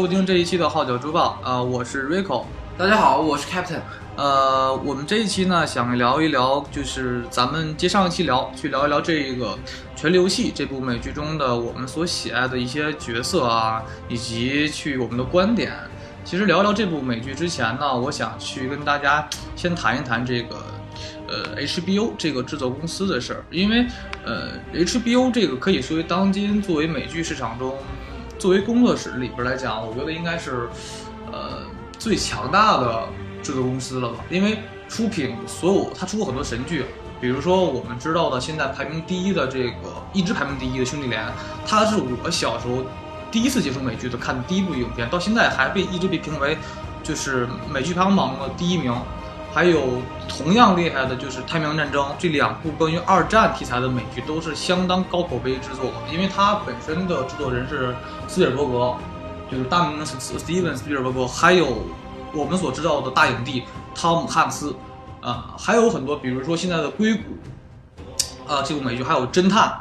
收听这一期的《号角周报》啊、我是 Rico。大家好，我是 Captain。呃，我们这一期呢，想聊一聊，就是咱们接上一期聊，去聊一聊这个《权力游戏》这部美剧中的我们所喜爱的一些角色啊，以及去我们的观点。其实聊聊这部美剧之前呢，我想去跟大家先谈一谈这个。呃，HBO 这个制作公司的事儿，因为呃，HBO 这个可以说为当今作为美剧市场中，作为工作室里边来讲，我觉得应该是呃最强大的制作公司了吧。因为出品所有，他出过很多神剧，比如说我们知道的现在排名第一的这个一直排名第一的《兄弟连》，它是我小时候第一次接触美剧的看的第一部影片，到现在还被一直被评为就是美剧排行榜的第一名。还有同样厉害的，就是《太平洋战争》这两部关于二战题材的美剧，都是相当高口碑制作。因为它本身的制作人是斯皮尔伯格，就是大名是斯蒂文·斯皮尔伯格，还有我们所知道的大影帝汤姆·汉克斯，啊，还有很多，比如说现在的《硅谷》，啊，这部美剧，还有《侦探》，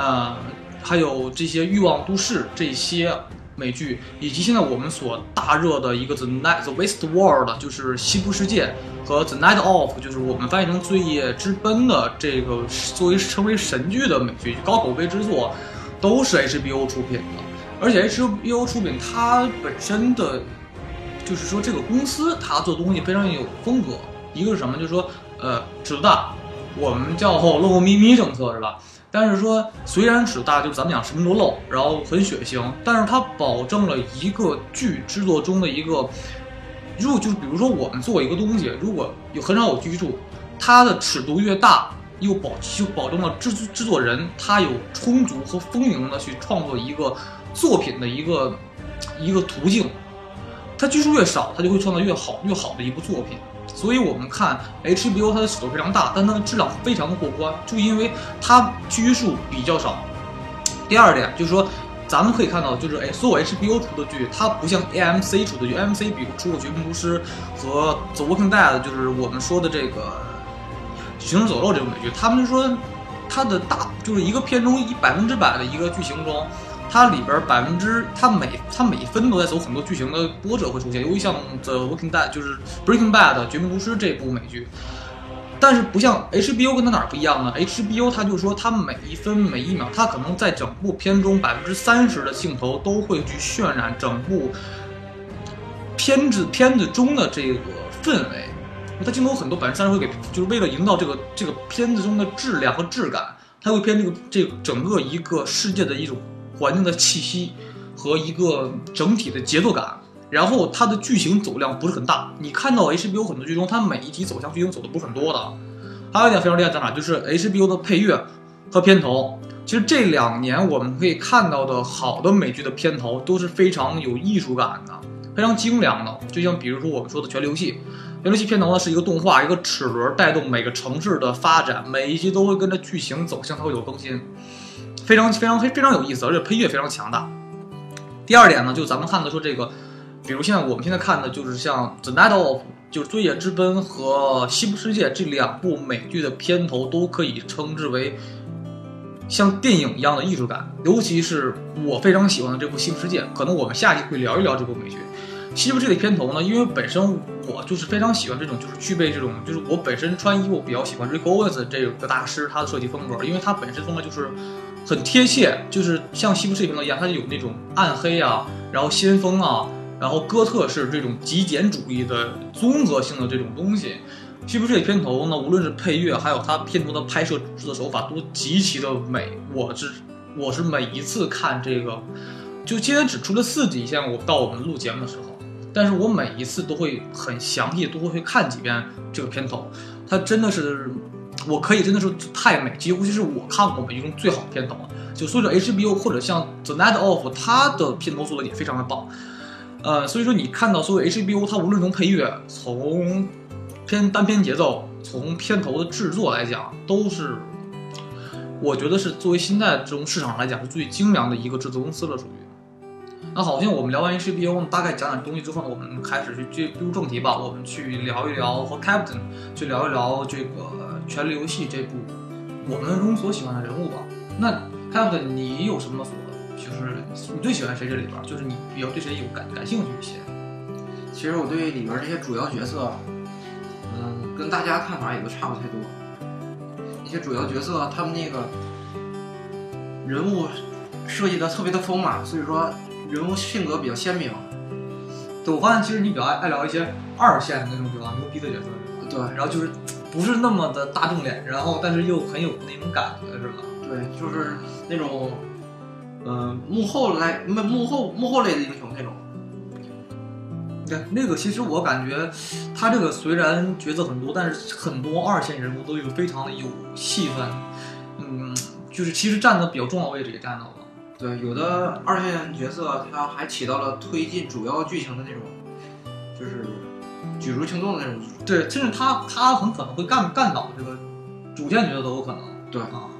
啊，还有这些《欲望都市》这些。美剧以及现在我们所大热的一个《The Night The West World》，就是西部世界和《The Night Of》，就是我们翻译成《罪业之奔》的这个作为称为神剧的美剧，高口碑之作，都是 HBO 出品的。而且 HBO 出品，它本身的，就是说这个公司它做东西非常有风格。一个是什么？就是说，呃，尺度大，我们叫露咪咪政策，是吧？但是说，虽然尺度大，就是咱们讲什么都露，然后很血腥，但是它保证了一个剧制作中的一个，如果就是比如说我们做一个东西，如果有很少有居住，它的尺度越大，又保就保证了制制作人他有充足和丰盈的去创作一个作品的一个一个途径，它居数越少，它就会创造越好越好的一部作品。所以我们看 HBO，它的尺度非常大，但它的质量非常的过关，就因为它拘束比较少。第二点就是说，咱们可以看到，就是哎，所有 HBO 出的剧，它不像 AMC 出的剧，AMC 比如出过《绝命毒师》和《The Walking Dead》，就是我们说的这个《行尸走肉》这种美剧，他们就说它的大就是一个片中一百分之百的一个剧情中。它里边百分之，它每它每分都在走很多剧情的波折会出现，尤其像《The Walking Dead》就是《Breaking Bad》绝命毒师这部美剧，但是不像 HBO 跟它哪儿不一样呢？HBO 它就是说它每一分每一秒，它可能在整部片中百分之三十的镜头都会去渲染整部片子片子中的这个氛围，它镜头很多百分之三十会给，就是为了营造这个这个片子中的质量和质感，它会偏这个这整个一个世界的一种。环境的气息和一个整体的节奏感，然后它的剧情走量不是很大。你看到 HBO 很多剧中，它每一集走向剧情走的不是很多的。还有一点非常厉害在哪，就是 HBO 的配乐和片头。其实这两年我们可以看到的好的美剧的片头都是非常有艺术感的，非常精良的。就像比如说我们说的《权力游戏》，《权力游戏》片头呢是一个动画，一个齿轮带动每个城市的发展，每一集都会跟着剧情走向，它会有更新。非常非常非非常有意思，而且配乐非常强大。第二点呢，就咱们看的说这个，比如现在我们现在看的就是像《The Night Of》就是《罪业之奔》和《西部世界》这两部美剧的片头都可以称之为像电影一样的艺术感。尤其是我非常喜欢的这部《西部世界》，可能我们下期会聊一聊这部美剧。《西部世界》的片头呢，因为本身我就是非常喜欢这种，就是具备这种，就是我本身穿衣服比较喜欢 Rick Owens 这个大师他的设计风格，因为他本身风格就是。很贴切，就是像西部世界一样，它有那种暗黑啊，然后先锋啊，然后哥特式这种极简主义的综合性的这种东西。西部世界片头呢，无论是配乐，还有它片头的拍摄制作手法，都极其的美。我是我是每一次看这个，就今天只出了四集，现在我到我们录节目的时候，但是我每一次都会很详细，都会看几遍这个片头，它真的是。我可以真的是太美，几乎就是我看过美剧中最好的片头了。就所以说 HBO 或者像 The Night Of，它的片头做的也非常的棒。呃，所以说你看到所有 HBO，它无论从配乐、从片单片节奏、从片头的制作来讲，都是我觉得是作为现在这种市场来讲是最精良的一个制作公司了，属于。那好，像我们聊完 HBO，大概讲讲东西之后呢，我们开始去进入正题吧。我们去聊一聊和 Captain 去聊一聊这个。《权力游戏》这部我们中所喜欢的人物吧，那 Captain，你有什么所就是你最喜欢谁这里边儿？就是你比较对谁有感感兴趣一些？其实我对里边这些主要角色，嗯，跟大家看法也都差不太多。那些主要角色，他们那个人物设计的特别的丰满，所以说人物性格比较鲜明。对，我发现其实你比较爱爱聊一些二线的那种比较牛逼的角色，对然后就是不是那么的大众脸，然后但是又很有那种感觉，是吧？对，就是那种，嗯、幕后来幕幕后幕后类的英雄那种。对，那个其实我感觉，他这个虽然角色很多，但是很多二线人物都有非常的有戏份，嗯，就是其实占的比较重要位置也占到了。对，有的二线角色他还起到了推进主要剧情的那种，就是举足轻重的那种。对，甚至他他很可能会干干倒这个主线角色都有可能。对啊，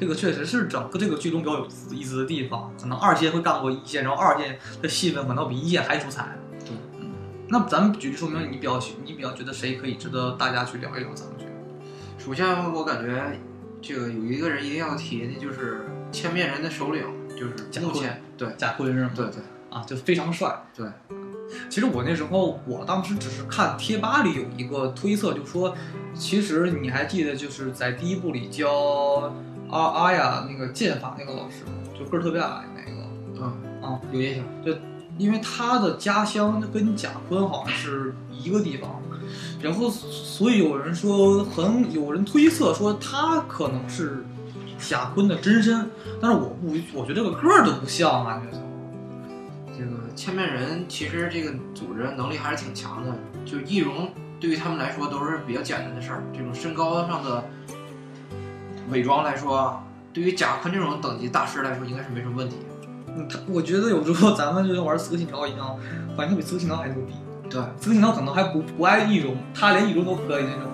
这个确实是整个这个剧中比较有意思的地方，可能二线会干过一线，然后二线的戏份可能比一线还出彩。对，嗯，那咱们举例说明，你比较你比较觉得谁可以值得大家去聊一聊？咱们去。首先，我感觉这个有一个人一定要提的，就是千面人的首领，就是贾坤目前对贾坤是吗？对对啊，就非常帅。对，其实我那时候，我当时只是看贴吧里有一个推测，就说，其实你还记得就是在第一部里教阿阿雅那个剑法那个老师吗？就个儿特别矮那个嗯啊，有印象。因为他的家乡跟贾坤好像是一个地方，然后所以有人说很有人推测说他可能是贾坤的真身，但是我不，我觉得这个个儿都不像啊，觉得。这个千面人其实这个组织能力还是挺强的，就易容对于他们来说都是比较简单的事儿。这种身高上的伪装来说，对于贾坤这种等级大师来说，应该是没什么问题。嗯，他我觉得有时候咱们就像玩《刺客信条》一样，反正比《刺客信条》还牛逼。对，《刺客信条》可能还不不爱易容，他连易容都可以那种。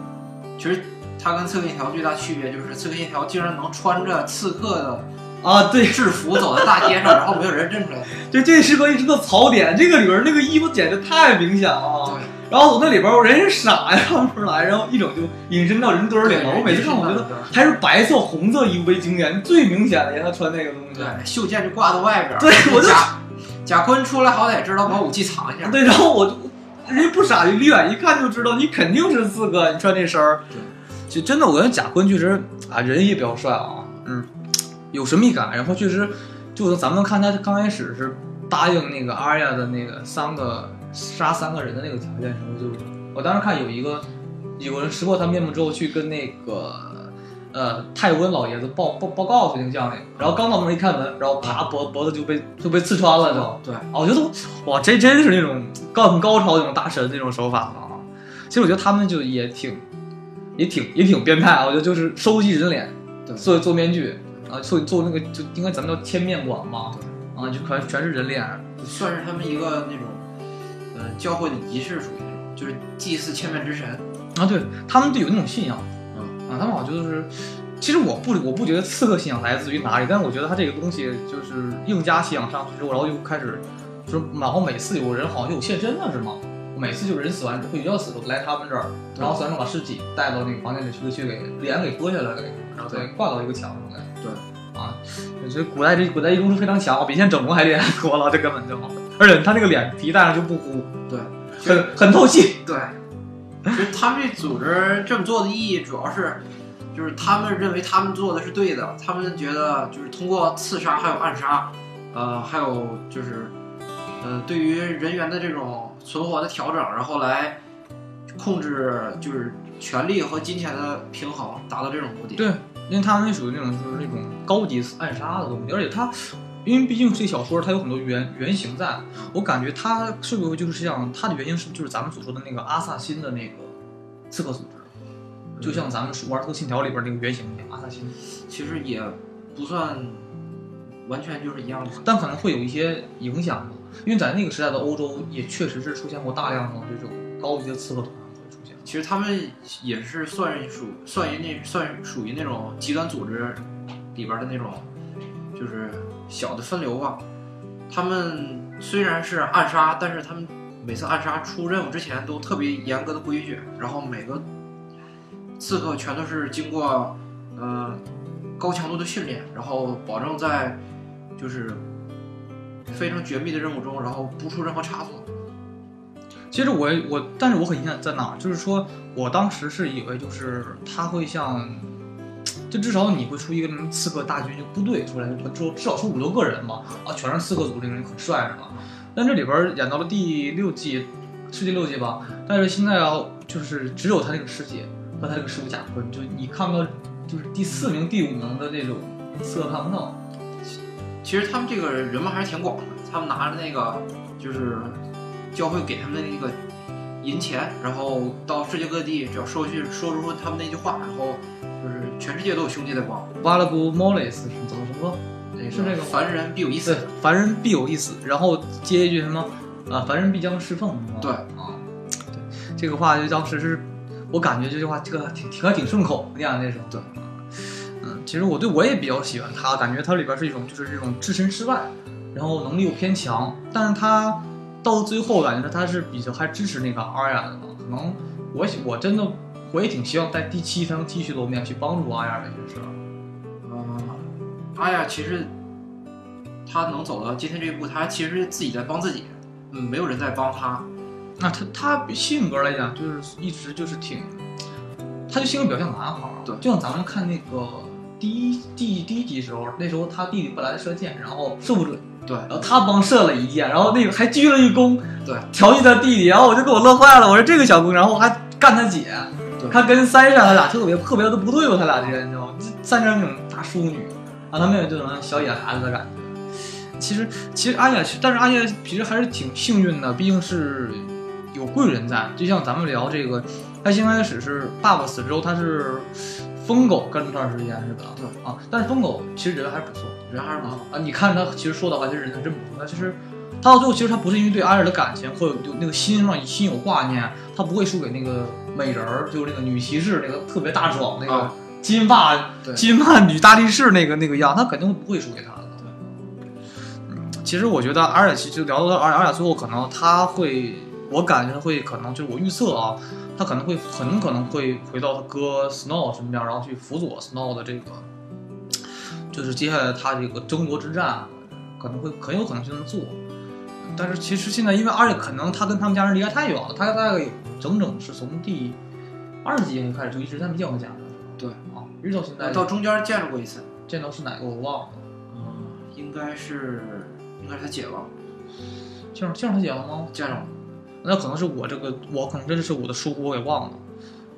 其实他跟刺客信条最大区别就是刺客信条竟然能穿着刺客的啊，对，制服走在大街上，然后没有人认出来。对这是个一直的槽点，这个里边那个衣服简直太明显了。对，然后我那里边人是傻呀，看不出来，然后一整就隐身到人堆儿里了。我每次看，我觉得还是白色、红色衣服为经典，最明显的呀，他穿那个东西。对，袖箭就挂在外边儿。对我就贾贾坤出来好歹知道把武器 藏一下。对，然后我就人家不傻，就离远一看就知道你肯定是四哥，你穿这身儿。对，就真的，我觉得贾坤确实啊，人也比较帅啊，嗯，有神秘感，然后确实，就咱们看他刚开始是答应那个阿亚的那个三个杀三个人的那个条件时候，就我当时看有一个有人识破他面目之后去跟那个。呃，泰温老爷子报报报告去那个将领，然后刚到门一开门，然后啪脖脖子就被就被刺穿了就，对，啊，我觉得哇，这真是那种高很高超那种大神那种手法了啊！其实我觉得他们就也挺，也挺也挺变态啊！我觉得就是收集人脸，对做做面具啊，做做那个就应该咱们叫千面馆嘛，啊，就全全是人脸。算是他们一个那种，呃，教会的仪式属于那种，就是祭祀千面之神。啊，对他们就有那种信仰，嗯啊，他们好像就是，其实我不我不觉得刺客信仰来自于哪里，但是我觉得他这个东西就是硬加信仰上去之后，然后就开始，就是然后每次有人好像就有现身了是吗？每次就是人死完之后要死都来他们这儿，然后死完之后把尸体带到那个房间里去，去给脸给割下来了，给然后再挂到一个墙上来。对，啊，我觉得古代这古代医工是非常强，比现在整容还厉害多了，这根本就，而且他那个脸皮戴上就不糊，对，很很透气。对。其实他们这组织这么做的意义，主要是，就是他们认为他们做的是对的，他们觉得就是通过刺杀还有暗杀，呃，还有就是，呃，对于人员的这种存活的调整，然后来控制就是权力和金钱的平衡，达到这种目的。对，因为他那属于那种就是那种高级暗杀的东西，而且他，因为毕竟这小说它有很多原原型在，我感觉他是不是就是像他的原型是就是咱们所说的那个阿萨辛的那个刺客组织，就像咱们玩《刺客信条》里边那个原型一样，阿萨辛，其实也不算完全就是一样的。但可能会有一些影响吧，因为在那个时代的欧洲也确实是出现过大量的这种高级的刺客团会出现。其实他们也是算属算于那算属于那种极端组织里边的那种，就是小的分流吧。他们虽然是暗杀，但是他们每次暗杀出任务之前都特别严格的规矩，然后每个刺客全都是经过呃高强度的训练，然后保证在就是非常绝密的任务中，然后不出任何差错。其实我我，但是我很遗憾在哪儿，就是说我当时是以为就是他会像，就至少你会出一个什么刺客大军就部队出来，至少至少出五六个人嘛，啊，全是刺客组，这个人很帅是吧？但这里边演到了第六季，是第六季吧？但是现在啊，就是只有他这个师姐和他这个十五甲坤，就你看不到，就是第四名、第五名的那种刺客看不到。其实他们这个人脉还是挺广的，他们拿着那个就是教会给他们的那个银钱，然后到世界各地，只要说句说出他们那句话，然后就是全世界都有兄弟在帮。Valuable Moles 是怎么怎么？那是这个凡人必有一死，，凡人必有一死，然后接一句什么啊，凡人必将侍奉，对。啊，对，这个话就当时是我感觉这句话这个挺挺还挺顺口的呀，那时候对，嗯，其实我对我也比较喜欢他，感觉他里边是一种就是这种置身事外，然后能力又偏强，但是他到最后感觉他是比较还支持那个阿雅的嘛，可能我我真的我也挺希望在第七他能继续露面去帮助阿雅这些事儿。嗯，阿雅其实他能走到今天这一步，他其实是自己在帮自己，嗯，没有人在帮他。那他他性格来讲，就是一直就是挺，他就性格比较像男孩儿。对就像咱们看那个第一第第一集时候，那时候他弟弟本来射箭，然后射不准，对然后他帮射了一箭，然后那个还鞠了一躬，对，调戏他弟弟，然后我就给我乐坏了，我说这个小姑娘，然后我还干他姐，对他跟三山他俩特别特别的不对付，他俩之间，你知道吗？三山那种大淑女，然后他妹妹这种小野孩子的感觉。其实其实阿雅，但是阿雅其实还是挺幸运的，毕竟是有贵人在。就像咱们聊这个，他先开始是爸爸死之后，他是疯狗跟了段时间是吧？对啊，但是疯狗其实人还是不错啊人还是不错。啊！你看他其实说的话，其实人还真不错。他其实他到最后，其实他不是因为对阿尔的感情或者有那个心上心有挂念，他不会输给那个美人儿，就是那个女骑士那个特别大壮那个啊金发、对金发女大力士那个那个样，他肯定不会输给他的。嗯，其实我觉得阿尔奇就聊到阿尔阿尔最后，可能他会，我感觉他会可能就是我预测啊，他可能会很可能会回到他哥 Snow 身边，然后去辅佐 Snow 的这个，就是接下来他这个争夺之战，可能会很有可能去那么做。但是其实现在，因为而且可能他跟他们家人离得太远了，他大概有整整是从第二集开始就一直在没见过家人。对啊，一直到现在到中间见着过一次，见到是哪个我忘了，嗯，应该是应该是他姐吧，见着见着他姐了吗？见着了。那可能是我这个，我可能真的是我的疏忽，我给忘了。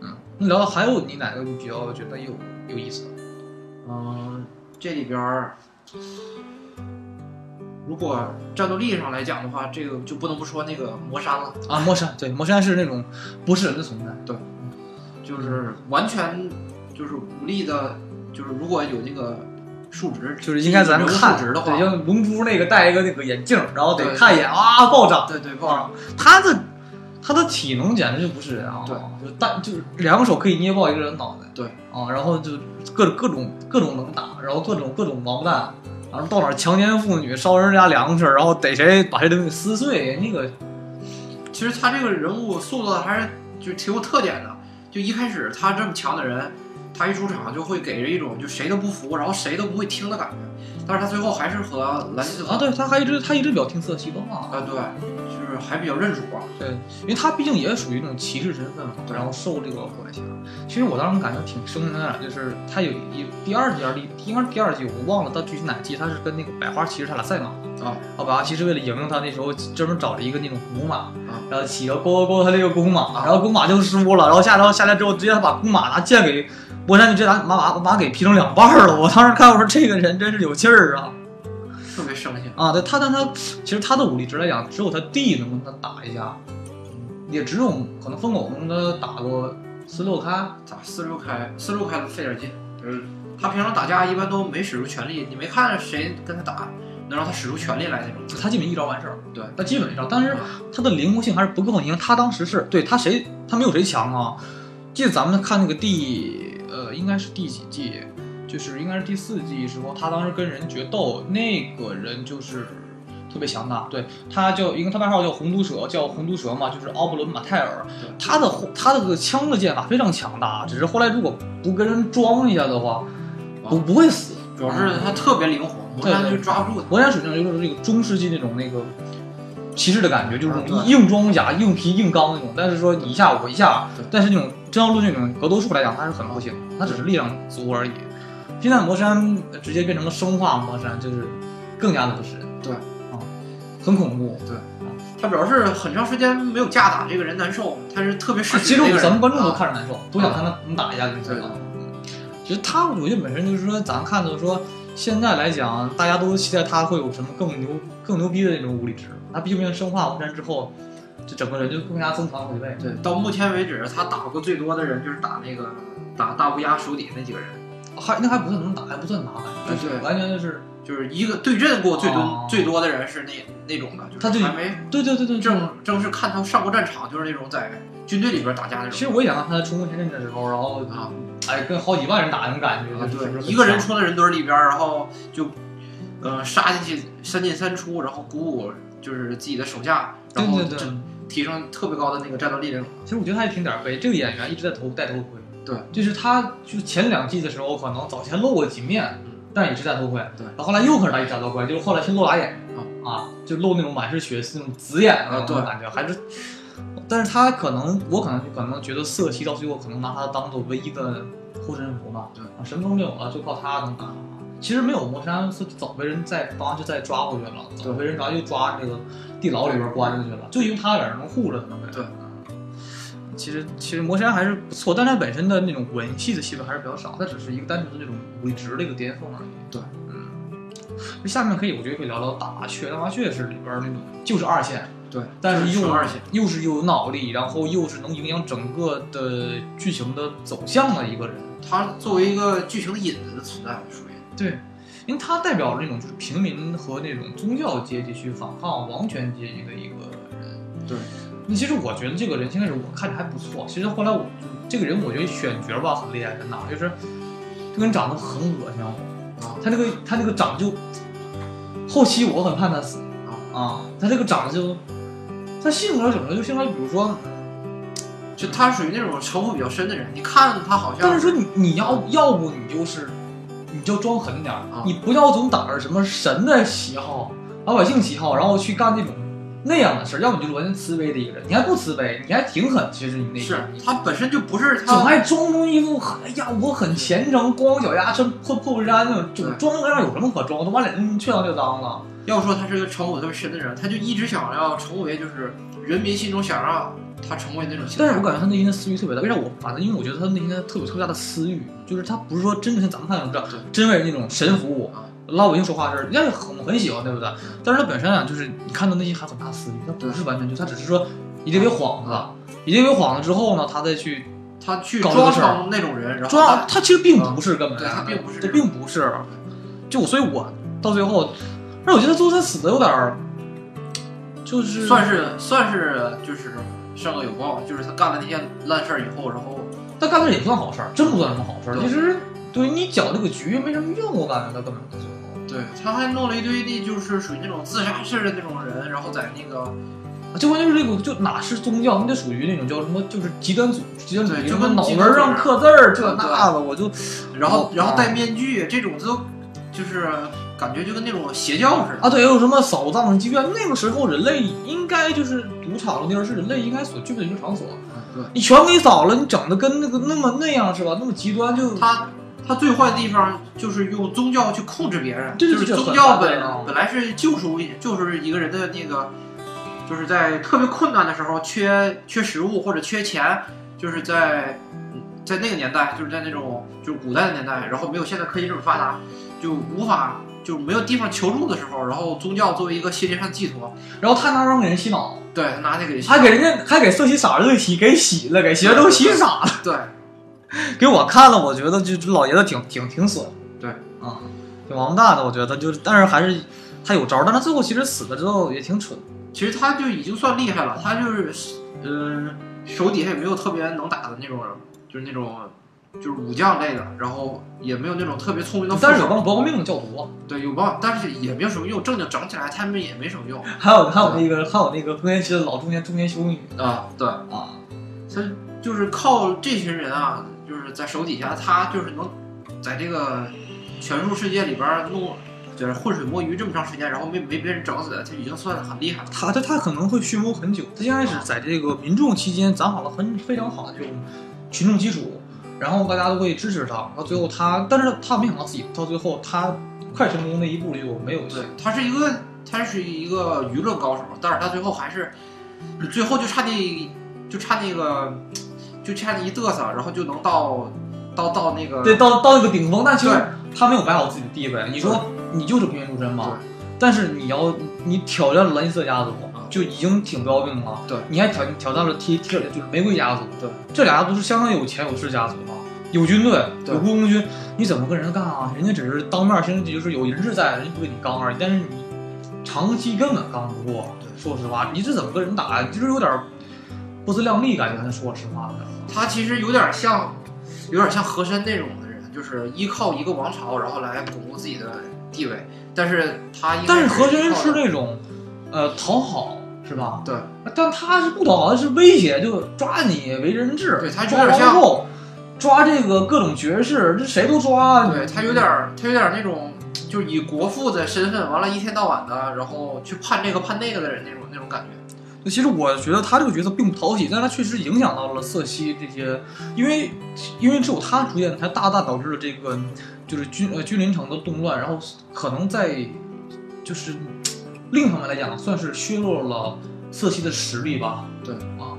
嗯，那聊到还有你哪个你比较觉得有有意思？嗯，这里边儿，如果战斗力上来讲的话，这个就不能不说那个魔山了，啊，魔山，对，魔山是那种不是人的存在。对就是完全就是无力的，就是如果有那个数值，就是应该咱们看数值的话对，，像龙珠那个戴一个那个眼镜，然后得看一眼啊，暴涨。对对暴涨，他的他的体能简直就不是人啊！对，就单就是两手可以捏爆一个人脑袋。对啊，然后就各各种各种能打，然后各种各种王八蛋，然后到哪强奸妇女、烧人家粮食，然后逮谁把谁东西撕碎，那个其实他这个人物塑造的还是就挺有特点的。就一开始他这么强的人，他一出场就会给人一种就谁都不服，然后谁都不会听的感觉。但是他最后还是和兰尼斯啊，对他还一直他一直比较听瑟西的话。啊，对，就是还比较认主啊。对，因为他毕竟也属于那种骑士身份嘛，然后受这个管辖。其实我当时感觉挺生的，就是他有一第二季还是第应该是第二季，我忘了到具体哪季，他是跟那个百花骑士他俩赛马啊，奥巴马其实为了赢他，那时候专门找了一个那种母马啊，然后骑着勾勾勾他那个公马，啊然后公马就输了，然后下来下来之后，直接他把公马拿剑给波山，就直接拿马马马给劈成两半儿了。我当时看我说这个人真是有劲儿啊！特别生性。啊，对他，但他其实他的武力值来讲，只有他弟能跟他打一下，也只有可能疯狗能跟他打个四六开。咋四六开？四六开费点劲，就是他平常打架一般都没使出全力，你没看谁跟他打能让他使出全力来那种。他基本一招完事儿，对，他基本一招，但是他的灵活性还是不够。你看他当时是对他谁，他没有谁强啊。记得咱们看那个第呃，应该是第几季，就是应该是第四季时候，他当时跟人决斗，那个人就是特别强大。对他叫，因为他外号叫红毒蛇，叫红毒蛇嘛，就是奥布伦马泰尔。他的他的这个枪的剑法非常强大，只是后来如果不跟人装一下的话，不不会死。主要是他特别灵活，魔山就抓不住他。魔山属性就是这个中世纪那种那个骑士的感觉，就是那种硬装甲、硬皮、硬刚那种。但是说你一下我一下，但是那种真要论那种格斗术来讲，它是很不行，它只是力量足而已。现在魔山直接变成了生化魔山，就是更加的不是人，对啊，很恐怖。对他主要是很长时间没有架打，这个人难受，他是特别是啊其实。咱们观众都啊看着难受，都想看他能打一下。其实他，我觉得本身就是说，咱看的说，现在来讲，大家都期待他会有什么更牛、更牛逼的那种物理值。他毕竟生化无战之后，这整个人就更加增强好几倍。对，到目前为止，他打过最多的人就是打那个打大乌鸦手底那几个人，还那还不算能打，还不算拿的，对对完全就是，就是一个对阵过最多、哦最多的人是那那种的，他就就是还没对对对对，正正式看他上过战场，就是那种在军队里边打架那种。其实我也想看他冲锋陷阵的时候，然后啊哎，跟好几万人打那种感觉，对，一个人冲到人堆里边，然后就，呃，杀进去三进三出，然后鼓舞就是自己的手下，然后。提升特别高的那个战斗力那种。其实我觉得他也挺点儿背，这个演员一直在头戴头盔。对，就是他，就前两季的时候可能早前露过几面，但也是戴头盔。对然后后来又开始戴戴头盔，就是后来先露俩眼睛啊，就露那种满是血丝那种紫眼的那种感觉，还是。但是他可能，我可能可能觉得色系到最后可能拿他当做唯一的护身符吧。对啊，神风没有了，就靠他能打。其实没有魔山，是早被人再帮就再抓回去了，早被人抓又抓这个地牢里边关进去了，就因为他俩人能护着他们。对。其实其实魔山还是不错，但它本身的那种文戏的戏份还是比较少，它只是一个单纯的那种武力值的一个巅峰而已。对，嗯。那下面可以，我觉得可以聊聊大麻雀。大麻雀是里边那种就是二线，对，但是又纯二线。又是有脑力，然后又是能影响整个的剧情的走向的一个人。他作为一个剧情的引子的存在，属于对，因为他代表了那种就是平民和那种宗教阶级去反抗王权阶级的一个人。对。那其实我觉得这个人现在是我看着还不错。其实后来我这个人，我觉得选角吧很厉害，在哪就是这个人长得很恶心我。啊他这个他这个长得就，后期我很盼他死啊。他这个长得就，他性格怎么就性格，比如说，就他属于那种城府比较深的人。你看他好像，但是说你你要要不你就是，你就装狠点儿，啊你不要总打着什么神的旗号、老百姓旗号，然后去干那种那样的事儿，要么你就完全慈悲的一个人，你还不慈悲，你还挺狠，其实你那是。他本身就不是总，爱装出一副哎呀，我很虔诚，光脚丫穿破破布衫那种，就装那样有什么可装？都把脸弄缺脏就脏了。要说他是个城府特别深的人，他就一直想要成为就是人民心中想让他成为那种。但是我感觉他内心的私欲特别大，为啥我反正因为我觉得他内心特有特别大的私欲，就是他不是说真的像咱们看的那种真为那种神服务啊，老百姓说话事儿，人家也很很喜欢，对不对？但是他本身啊，就是你看他内心还有很大私欲，他不是完全就他只是说以这为幌子，以这为幌子之后呢，他再去他去搞这个事儿装成那种人，然后抓他他其实并不是根本，对他并不是这并不是，就所以我到最后，但是我觉得最后他死的有点儿，就是算是算是就是善恶有报，就是他干了那些烂事儿以后，然后他干的也不算好事儿，真不算什么好事儿。其实对你搅这个局没什么用，我感觉他根本到最后。对他还弄了一堆地，就是属于那种自杀式的那种人，然后在那个就关键是这个，就哪是宗教，那就属于那种叫什么，就是极端组织，极端组织，就跟极端门上刻字儿，这那的，我就然后哦然后戴面具这种都就是感觉就跟那种邪教似的。啊，对，有什么扫荡妓院，那个时候人类应该就是赌场的地儿，是人类应该所具备的一个场所。对，你全给扫了，你整的跟那个那么那样是吧？那么极端就他他最坏的地方就是用宗教去控制别人，对对就是宗教本本来是救赎，就是一个人的那个，就是在特别困难的时候缺缺食物或者缺钱，就是在嗯在那个年代，就是在那种就是古代的年代，然后没有现在科技这么发达，就无法就没有地方求助的时候，然后宗教作为一个心灵上寄托，然后他拿让给人洗脑，对他拿那个还给人家还给色洗傻子给洗给洗了，给鞋都洗傻了。对 给我看了，我觉得就这老爷子挺挺挺损，对啊，挺王八蛋的，我觉得就是，但是还是他有招儿，但他最后其实死了之后也挺蠢，其实他就已经算厉害了，他就是，嗯、手底下也没有特别能打的那种，就是那种，就是武将类的，然后也没有那种特别聪明的但是有手，帮搏个命的教徒啊，对，有帮，但是也没有什么用，正经整起来他们也没什么用还有还有那个还有那个更年期的老中年中年修女啊。对，啊，他就是靠这群人啊，就是在手底下，他就是能在这个拳术世界里边弄，就是浑水摸鱼这么长时间，然后没没被人整死，他已经算很厉害了。他他他可能会蓄谋很久，他先开始在这个民众期间攒好了很非常好的这种群众基础，然后大家都会支持他，到最后他，但是他没想到自己到最后他快成功那一步就没有对，他是一个他是一个娱乐高手，但是他最后还是最后就差那就差那个就差那一嘚瑟，然后就能到到到那个对到到那个顶峰，但其实他没有摆好自己的地位。你说你就是平民出身嘛对，但是你要你挑战了兰尼斯家族啊，就已经挺不要命了。对，你还挑挑战了提提尔就是玫瑰家族，对，这俩家族是相当有钱有势家族嘛，有军队，有雇佣军，你怎么跟人干啊？人家只是当面现在就是有人质在，人家不跟你刚而已，但是你长期根本刚不过。对说实话，你这怎么跟人打呀？你就是有点不自量力感觉。咱说实话的。他其实有点像有点像和珅那种的人，就是依靠一个王朝，然后来巩固自己的地位，但是他但是和珅是那种，呃，讨好是吧？对但他是不讨好，他是威胁，就抓你为人质，对他有点像抓这个各种爵士，这谁都抓。对他有点，他有点那种，就是以国父的身份，完了，一天到晚的，然后去判这个判那个的人那种那种感觉。其实我觉得他这个角色并不讨喜，但是他确实影响到了瑟西这些，因为因为只有他出现，才大大导致了这个就是君呃君临城的动乱，然后可能在就是另一方面来讲，算是削弱了瑟西的实力吧。对啊，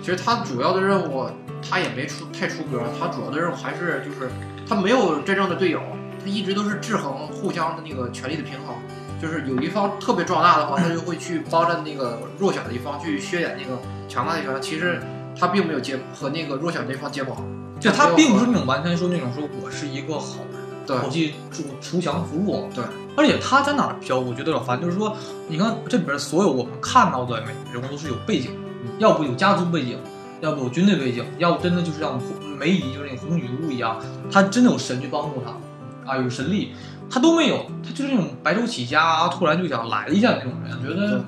其实他主要的任务，他也没出太出格，他主要的任务还是就是他没有真正的队友，他一直都是制衡互相的那个权力的平衡。就是有一方特别壮大的话，他就会去帮着那个弱小的一方去削减那个强大的一方。其实他并没有结和那个弱小那方结盟，就他并不是那种完全说那种说我是一个好人，对我去助锄强扶弱。对，而且他在哪儿飘，我觉得有点烦，就是说，你看这里边所有我们看到的美人物都是有背景，要不有家族背景，要不有军队背景，要不真的就是像梅姨就是那个红女巫一样，她真的有神去帮助她，啊，有神力，她都没有，他就是那种白手起家，啊突然就想来一下那种人，觉得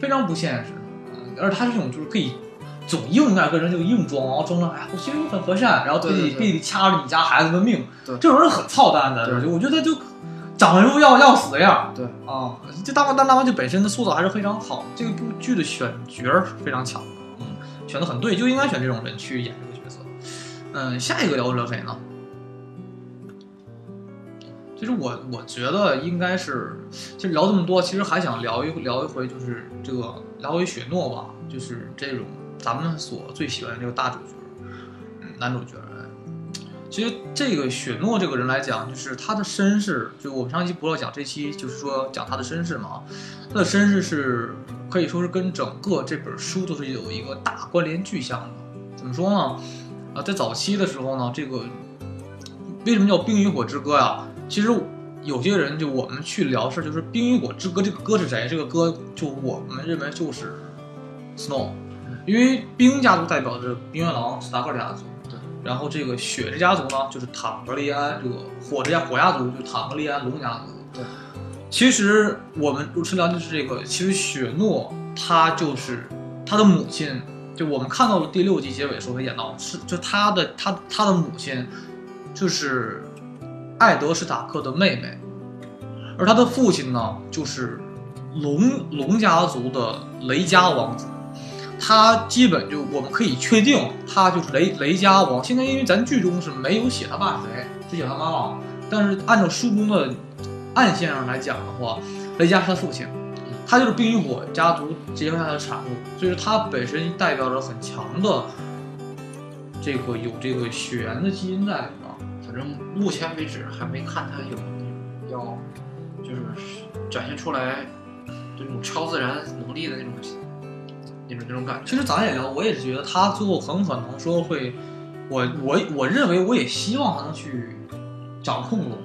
非常不现实。嗯而他这种就是可以总硬干，跟人就硬装，然后装成，哎，我其实很和善，然后对对对。背地背地掐着你家孩子的命，对。这种人很操蛋的，对。我觉得就长得又要要死的样，对。啊，这大妈大大妈就本身的塑造还是非常好，这个部剧的选角儿非常强，嗯，选的很对，就应该选这种人去演这个角色。嗯，下一个聊聊谁呢？其实我我觉得应该是，其实聊这么多，其实还想聊一聊一回，就是这个聊回雪诺吧，就是这种咱们所最喜欢这个大主角，男主角。其实这个雪诺这个人来讲，就是他的身世，就我们上期不要讲，这期就是说讲他的身世嘛。他的身世是可以说是跟整个这本书都是有一个大关联具象的。怎么说呢？啊，在早期的时候呢，这个为什么叫《冰与火之歌》呀？其实有些人就我们去聊事儿，就是《冰与火之歌》这个歌是谁？这个歌就我们认为就是 Snow，因为冰家族代表着冰原狼斯达克家族，对，然后这个雪之家族呢就是坦格利安，这个火之家火家族就是坦格利安龙家族，对。其实我们主持聊就是这个，其实雪诺他就是他的母亲，就我们看到了第六集结尾的时候会演到，是就他的他他的母亲就是艾德史塔克的妹妹，而他的父亲呢就是龙龙家族的雷加王子。他基本就我们可以确定，他就是雷雷家王。现在因为咱剧中是没有写他爸是谁，只写他妈妈，但是按照书中的暗线上来讲的话，雷加是他父亲，他就是冰与火家族结合下的产物，所以说他本身代表着很强的这个有这个血缘的基因在里边。反正目前为止还没看他有要就是展现出来这种超自然能力的那种那种那种感觉。其实咱也聊，我也是觉得他最后很可能说会，我我我认为我也希望他能去掌控龙，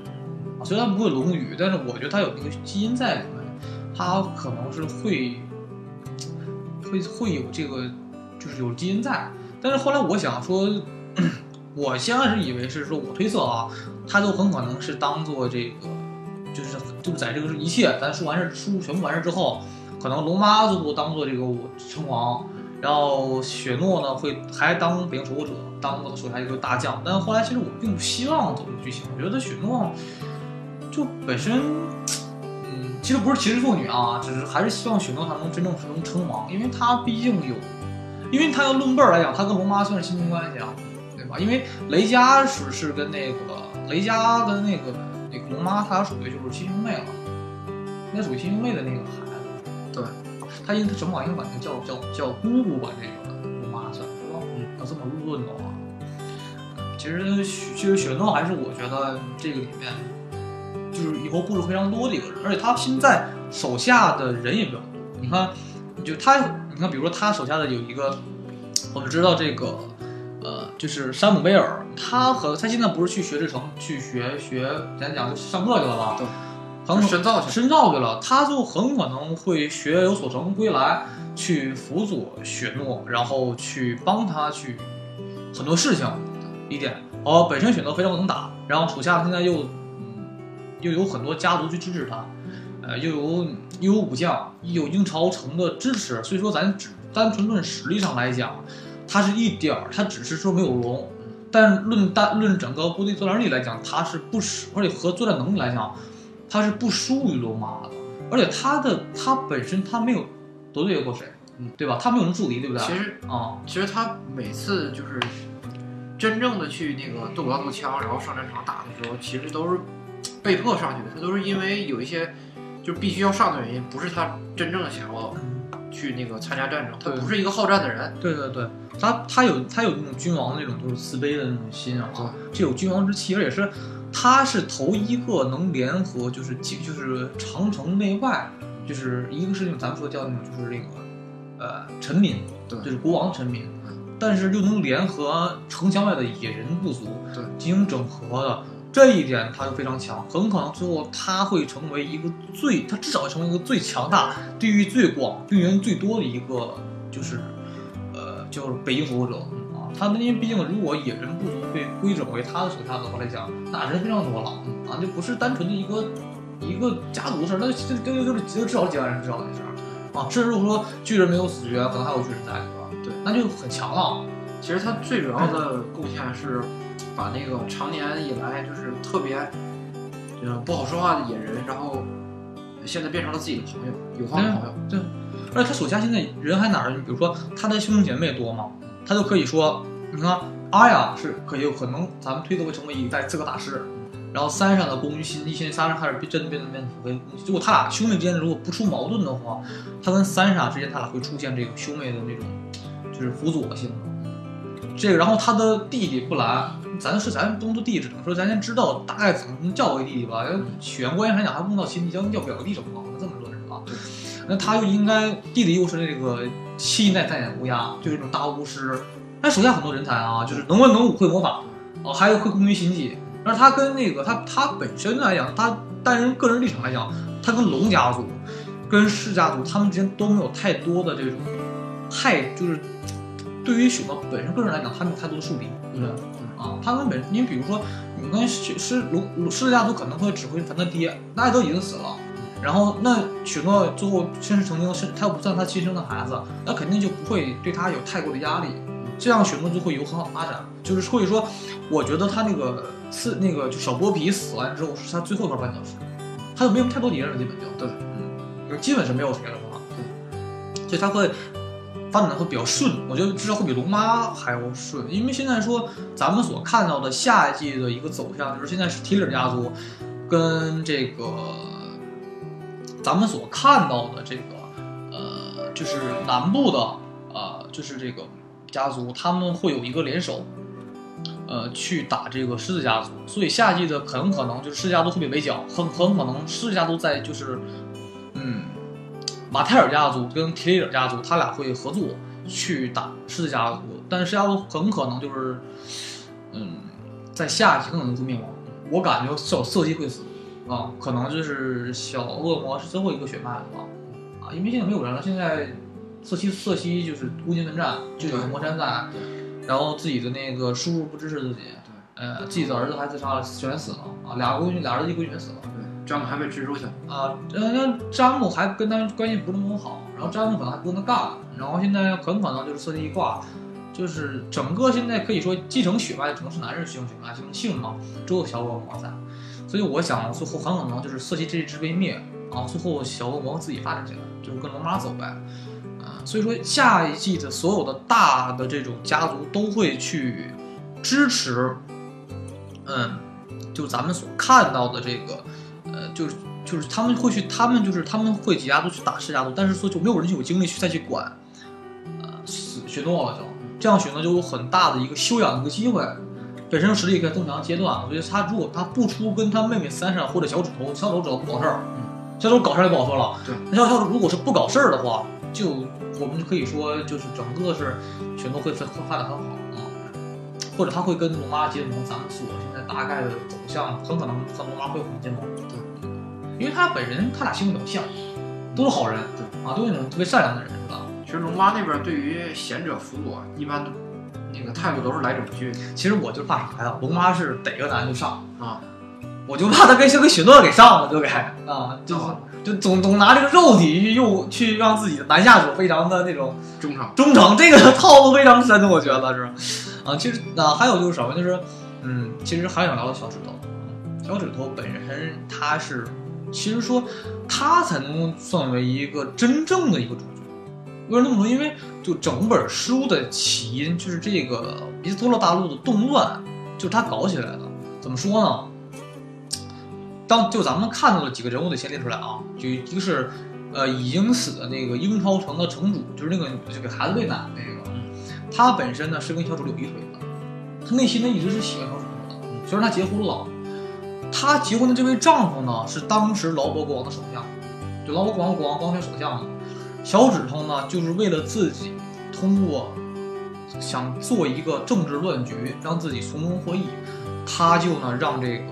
虽然不会龙语，但是我觉得他有那个基因在里面，他可能是会会会有这个就是有基因在。但是后来我想说，我先开始以为是说我推测啊，他就很可能是当做这个就是就是在这个一切咱说完事书全部完事之后。可能龙妈族当做这个我称王，然后雪诺呢会还当北境守护者，当做手下一个大将。但后来其实我并不希望走这个剧情，我觉得雪诺就本身，嗯，其实不是歧视妇女啊，只是还是希望雪诺他能真正能称王，因为他毕竟有，因为他要论辈儿来讲，他跟龙妈算是亲戚关系啊，吧？因为雷佳是是跟那个雷佳跟那个那个龙妈，他属于就是亲兄妹了，应该属于亲兄妹的那个孩子。对，他应他怎么管应该管叫叫叫姑姑吧这个龙妈算是吧？嗯，要这么论的话。其实，其实雪诺还是我觉得这个里面，就是以后故事非常多的一个人，而且他现在手下的人也比较多。你看，就他，你看，比如说他手下的有一个，我们知道这个，呃，就是山姆贝尔，他和他现在不是去学制城去学学，咱讲就上课去了吧？对，很可深造去，深造去了，他就很可能会学有所成归来，去辅佐雪诺，然后去帮他去很多事情。一点，哦，本身雪诺非常能打，然后手下现在又，嗯，又有很多家族去支持他，呃，又有又有武将，又有英朝城的支持，所以说咱只单纯论实力上来讲，他是一点儿，他只是说没有龙，但论单论整个部队作战力来讲，他是不输，而且和作战能力来讲，他是不输于罗马的，而且他的他本身他没有得罪过谁，嗯，对吧？他没有什么助敌，对不对？其实啊，其实他每次就是真正的去那个动刀动枪，然后上战场打的时候，其实都是被迫上去的。他都是因为有一些就必须要上的原因，不是他真正的想要去那个参加战争。他不是一个好战的人。对对对，他他有他有那种君王的那种就是慈悲的那种心啊，这有君王之气，而且是他是头一个能联合就是就是长城内外，就是一个是那种咱们说叫那种就是那个呃臣民，对就是国王臣民，但是又能联合城墙外的野人部族，对，进行整合的。这一点他就非常强，很可能最后他会成为一个最，他至少成为一个最强大、地域最广、兵源最多的一个，就是，呃，就是北京复仇者啊。他们因为毕竟如果野人部族被归整为他的手下的话来讲，那人非常多了啊，就不是单纯的一个一个家族的事儿，那这这就是至少几万人至少的事儿啊。甚至如果说巨人没有死绝，可能还有巨人在，对吧？对，那就很强了。其实他最主要的贡献是把那个常年以来就是特别呃不好说话的野人，然后现在变成了自己的朋友，友好的朋友。对，而且他手下现在人还哪儿？你比如说他的兄弟姐妹多嘛，他就可以说，你看阿雅是可以有可能咱们推测会成为一代刺客大师，然后三上的公于心，一心三上开始真的变得变成为如果他俩兄妹之间如果不出矛盾的话，他跟三傻之间他俩会出现这个兄妹的那种就是辅佐性。这个，然后他的弟弟布兰，咱是咱不能说弟弟，只能说咱先知道大概怎么叫为弟弟吧。血缘关系来讲，还不能叫亲戚，叫叫表弟什么的，这么论是吧？那他就应该弟弟又是那个七代三眼乌鸦，就是那种大巫师。他手下很多人才啊，就是能文能武，会魔法，哦，还有会攻击心计。但是他跟那个他他本身来讲，他单人个人立场来讲，他跟龙家族、跟氏家族他们之间都没有太多的这种太就是。对于许诺本身个人来讲，他没有太多的树敌，对不对？啊，他们本因为比如说，你跟狮狮龙狮子家族可能会指挥他的爹，那都已经死了。然后那许诺最后甚至曾经是他又不算他亲生的孩子，那肯定就不会对他有太过的压力，这样许诺就会有很好的发展。就是所以说，我觉得他那个刺那个就小剥皮死完之后是他最后一块绊脚石，他就没有太多敌人了，基本就对，嗯，基本是没有谁了嘛。对，所以他会。发展的会比较顺，我觉得至少会比龙妈还要顺，因为现在说咱们所看到的下一季的一个走向，就是现在是提里尔家族跟这个咱们所看到的这个呃，就是南部的呃，就是这个家族，他们会有一个联手，呃，去打这个狮子家族，所以下季的很可能就是狮子家族会被围剿，很很可能狮子家族在就是。马泰尔家族跟提里尔家族，他俩会合作去打狮子家族，但是狮子家族很可能就是，嗯，在下一集很可能会灭亡。我感觉小瑟姬会死啊，可能就是小恶魔是最后一个血脉了吧？啊，因为现在没有人了，现在瑟西瑟西就是孤军奋战，就有魔山在，然后自己的那个叔叔不支持自己，呃，自己的儿子还自杀了，全死了啊，俩闺女俩儿子一闺女全死了。詹姆还被蜘蛛去啊，那詹姆还跟他关系不是那么好，然后詹姆可能还不跟他干，然后现在很可能就是色一挂，就是整个现在可以说继承血脉的只能是男人血脉，继承性嘛，只有小恶魔在，所以我想最后很可能就是色系这一支被灭啊，最后小恶魔自己发展起来，就是跟龙妈走呗。啊，所以说下一季的所有的大的这种家族都会去支持，嗯，就咱们所看到的这个，呃，就是就是他们会去，他们就是他们会几家族去打世家族，但是说就没有人有精力去再去管，呃，雪诺了就，这样雪诺就有很大的一个修养的一个机会，本身实力可以增强阶段。我觉得他如果他不出跟他妹妹三闪或者小指头，小指头只要不搞事儿，小指头搞事儿就不好说了。对，那小指头如果是不搞事儿的话，就我们就可以说就是整个是雪诺会会发展很好啊，或者他会跟龙妈结盟。咱们所现在大概的走向，很可能和龙妈会有结盟。对，因为他本人他俩性格比较像，都是好人，对啊，都是那种特别善良的人，是吧？其实龙妈那边对于贤者辅佐，一般都那个态度都是来者不拒其实我就怕啥呀？龙妈是逮个男就上，啊。我就怕他跟跟许诺给上了，就给啊，就啊就总总拿这个肉体去诱去让自己的男下属非常的那种忠诚忠诚，这个套路非常深，我觉得是。啊，其实啊，还有就是什么，就是嗯，其实还想聊聊小指头。小指头本身他是，其实说他才能算为一个真正的一个主角。为什么这么说？因为就整本书的起因就是这个伊斯托洛大陆的动乱，就是他搞起来的。怎么说呢？当就咱们看到的几个人物得先列出来啊，就一个是，呃，已经死的那个英超城的城主，就是那个就给孩子喂奶那个，他本身呢是跟小主有一腿的，他内心呢一直是喜欢小主的，虽然他结婚了，她结婚的这位丈夫呢是当时劳勃国王的首相，就劳勃国王国王刚选首相嘛，小指头呢就是为了自己通过想做一个政治乱局，让自己从中获益，他就呢让这个。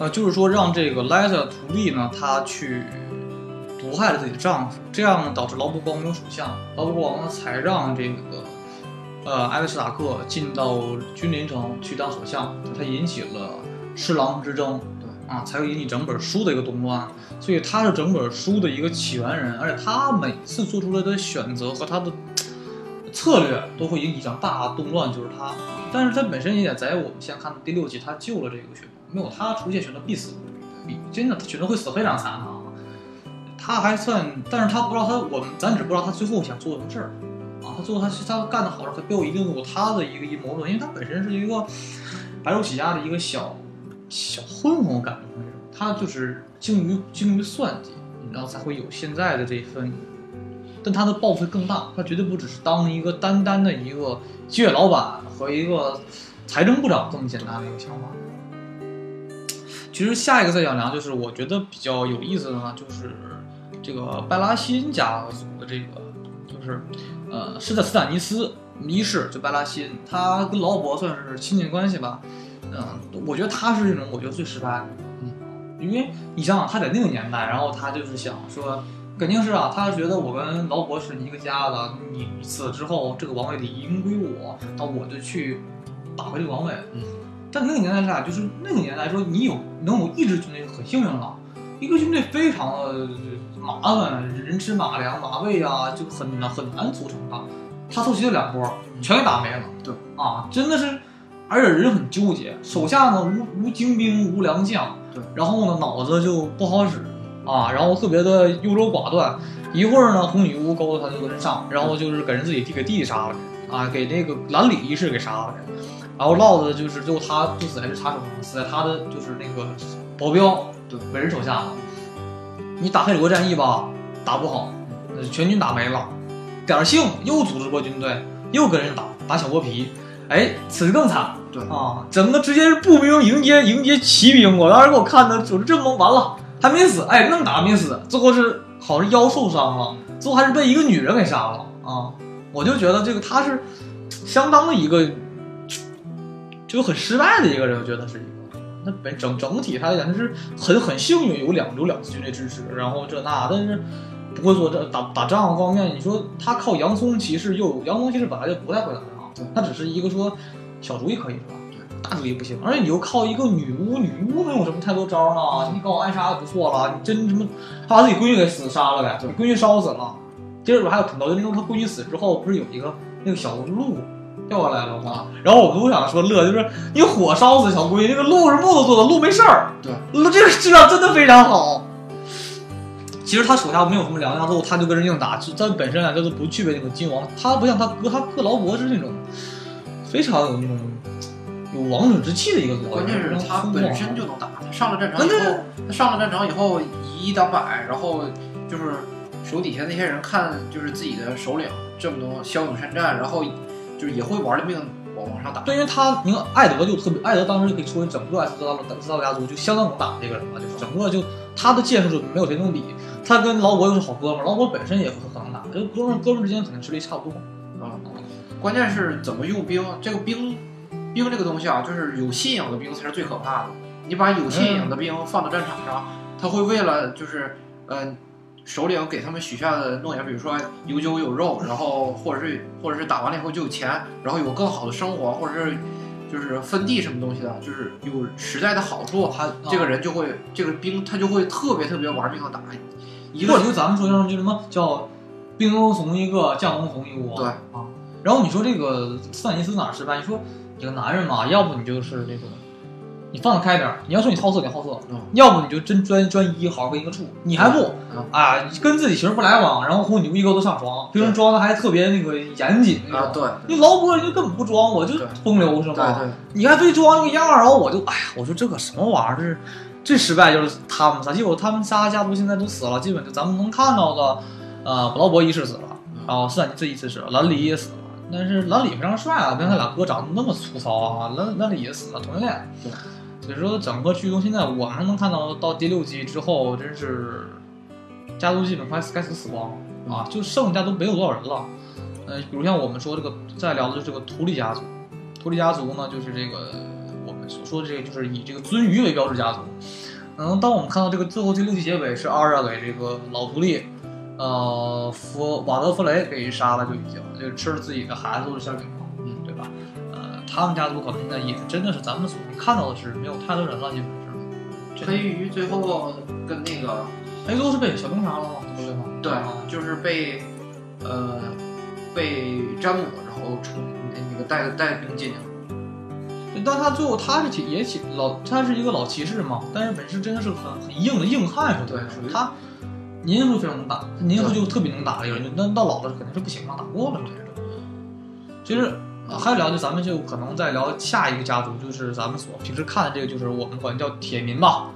呃，就是说让这个莱特图利呢，他去毒害了自己的丈夫，这样导致劳勃国王没有首相，劳勃国王呢才让这个呃艾德斯塔克进到君临城去当首相，他引起了侍郎之争，对啊，才会引起整本书的一个动乱，所以他是整本书的一个起源人，而且他每次做出来的选择和他的策略都会引起一场大动乱，就是他，但是他本身也在我们现在看的第六集，他救了这个雪诺。没有他出现，选择必死真的，他选择会死非常惨啊！他还算，但是他不知道他，我们咱只不知道他最后想做什么事儿啊！他最后他他干的好事，他背后一定有他的一个阴谋论，因为他本身是一个白手起家的一个小小混混，我感觉他就是精于精于算计，然后才会有现在的这一份。但他的抱负更大，他绝对不只是当一个单单的一个企业老板和一个财政部长这么简单的一个想法。其实下一个再讲聊，就是我觉得比较有意思的呢，就是这个拜拉辛家族的这个，就是呃，是在斯坦尼斯一世，就拜拉辛，他跟劳勃算是亲戚关系吧。嗯，我觉得他是那种，我觉得最失败的。嗯，因为你想想，他在那个年代，然后他就是想说，肯定是啊，他觉得我跟劳勃是一个家的，你死了之后，这个王位理应归我，那我就去打回这个王位。嗯。但那个年代下，就是那个年代说，你有能有一支军队很幸运了，一个军队非常的麻烦，人吃马粮、马喂啊，就很难很难组成的。他凑齐了两波，全给打没了。对啊，真的是，而且人很纠结，手下呢无无精兵无良将，对，然后呢脑子就不好使啊，然后特别的优柔寡断。一会儿呢红女巫勾搭他就跟人上，然后就是给人自己弟给弟弟杀了啊，给那个兰里一世给杀了。然后落的就是最后他不死在这插手上，死在他的就是那个保镖对本人手下了。你打黑水国战役吧，打不好，全军打没了，点儿幸又组织过军队，又跟人打打小剥皮，哎，死的更惨，对啊，整个直接是步兵迎接迎接骑兵，我当时给我看的，我说这么完了还没死，哎，愣打没死，最后是好像腰受伤了，最后还是被一个女人给杀了啊！我就觉得这个他是相当的一个。就很失败的一个人，我觉得是一个。那本整整体他来讲，就是很很幸运，有两有两次军队支持，然后这那，但是不会做这打打仗方面，你说他靠洋葱骑士，又洋葱骑士本来就不太会打仗，他只是一个说小主意可以是吧？大主意不行，而且你又靠一个女巫，女巫能有什么太多招呢？你搞我暗杀就不错了，你真什么，他把自己闺女给死杀了呗，闺女烧死了。接着还有挺逗，就那种他闺女死之后，不是有一个那个小鹿。掉下来了吗。然后我们都想说乐，就是你火烧死小闺女，那个鹿是木头做的，鹿没事儿。对，鹿这个质量真的非常好。其实他手下没有什么良将，之后他就跟人硬打，就他本身啊，就是不具备那种金王，他不像他哥，他哥劳勃是那种非常有那种有王者之气的一个老关键是，他本身就能打，他上了战场以后，他上了战场以后以一当百，然后就是手底下那些人看就是自己的首领这么多骁勇善战，然后就是也会玩了命往往上打。对，因为他，你看艾德就特别，艾德当时就可以说整个艾斯特拉斯特拉家族就相当能打这个人了，就是整个就他的剑术就没有谁能比，他跟劳勃又是好哥们儿，劳勃本身也很能打，这哥们儿哥们儿之间可能实力差不多。啊，关键是怎么用兵，这个兵兵这个东西啊，就是有信仰的兵才是最可怕的。你把有信仰的兵放到战场上，他会为了就是呃首领给他们许下的诺言，比如说有酒有肉，然后或者是或者是打完了以后就有钱，然后有更好的生活，或者是就是分地什么东西的，就是有实在的好处，他这个人就会这个兵他就会特别特别玩命的打。一个就咱们说叫就什么叫兵戎从一个，将戎从一窝。对啊，然后你说这个斯坦尼斯哪儿失败？你说你个男人嘛，要不你就是那种，你放得开点儿。你要说你好色，你好色；嗯要不你就真专专一，好好跟一个处。你还不嗯啊，跟自己媳妇不来往，然后和你一个都上床，平时装的还特别那个严谨那啊，种。对你劳勃人家根本不装，我就对风流是对吗？对，你还非装那个样儿，然后我就哎呀，我说这个什么玩意儿？这是最失败就是他们仨，结果他们仨家族现在都死了，基本就咱们能看到的，呃，布劳勃一世死了，然后斯坦尼斯一世死了，兰里也死了。但是兰里非常帅啊，跟他俩哥长得那么粗糙啊，兰兰里也死了，同性恋。对，所以说整个剧中现在我们能看到到第六季之后，真是家族基本快该死死光了啊，就剩下都没有多少人了。呃，比如像我们说这个再聊的就是这个图利家族，图利家族呢就是这个我们所说的这个就是以这个鳟鱼为标志家族。嗯，当我们看到这个最后第六季结尾是阿尔亚给这个老图利，呃，弗瓦德弗雷给杀了，就已经就吃了自己的孩子都是馅饼嘛，嗯，对吧？呃，他们家族可能现在也真的是咱们所能看到的是没有太多人了，基本是。黑鱼最后跟那个黑都是被小兵杀了吗？对吗？对啊，就是被呃被詹姆然后冲那个带带兵进去了。但他最后他是骑也骑老，他是一个老骑士嘛，但是本身真的是很很硬的硬汉属于对属于他年轻时候非常能打，年轻时候就特别能打的一个人，但到老了肯定是不行了，打不过了这个。其实啊，还有聊就咱们就可能再聊下一个家族，就是咱们所平时看的这个，就是我们管叫铁民吧。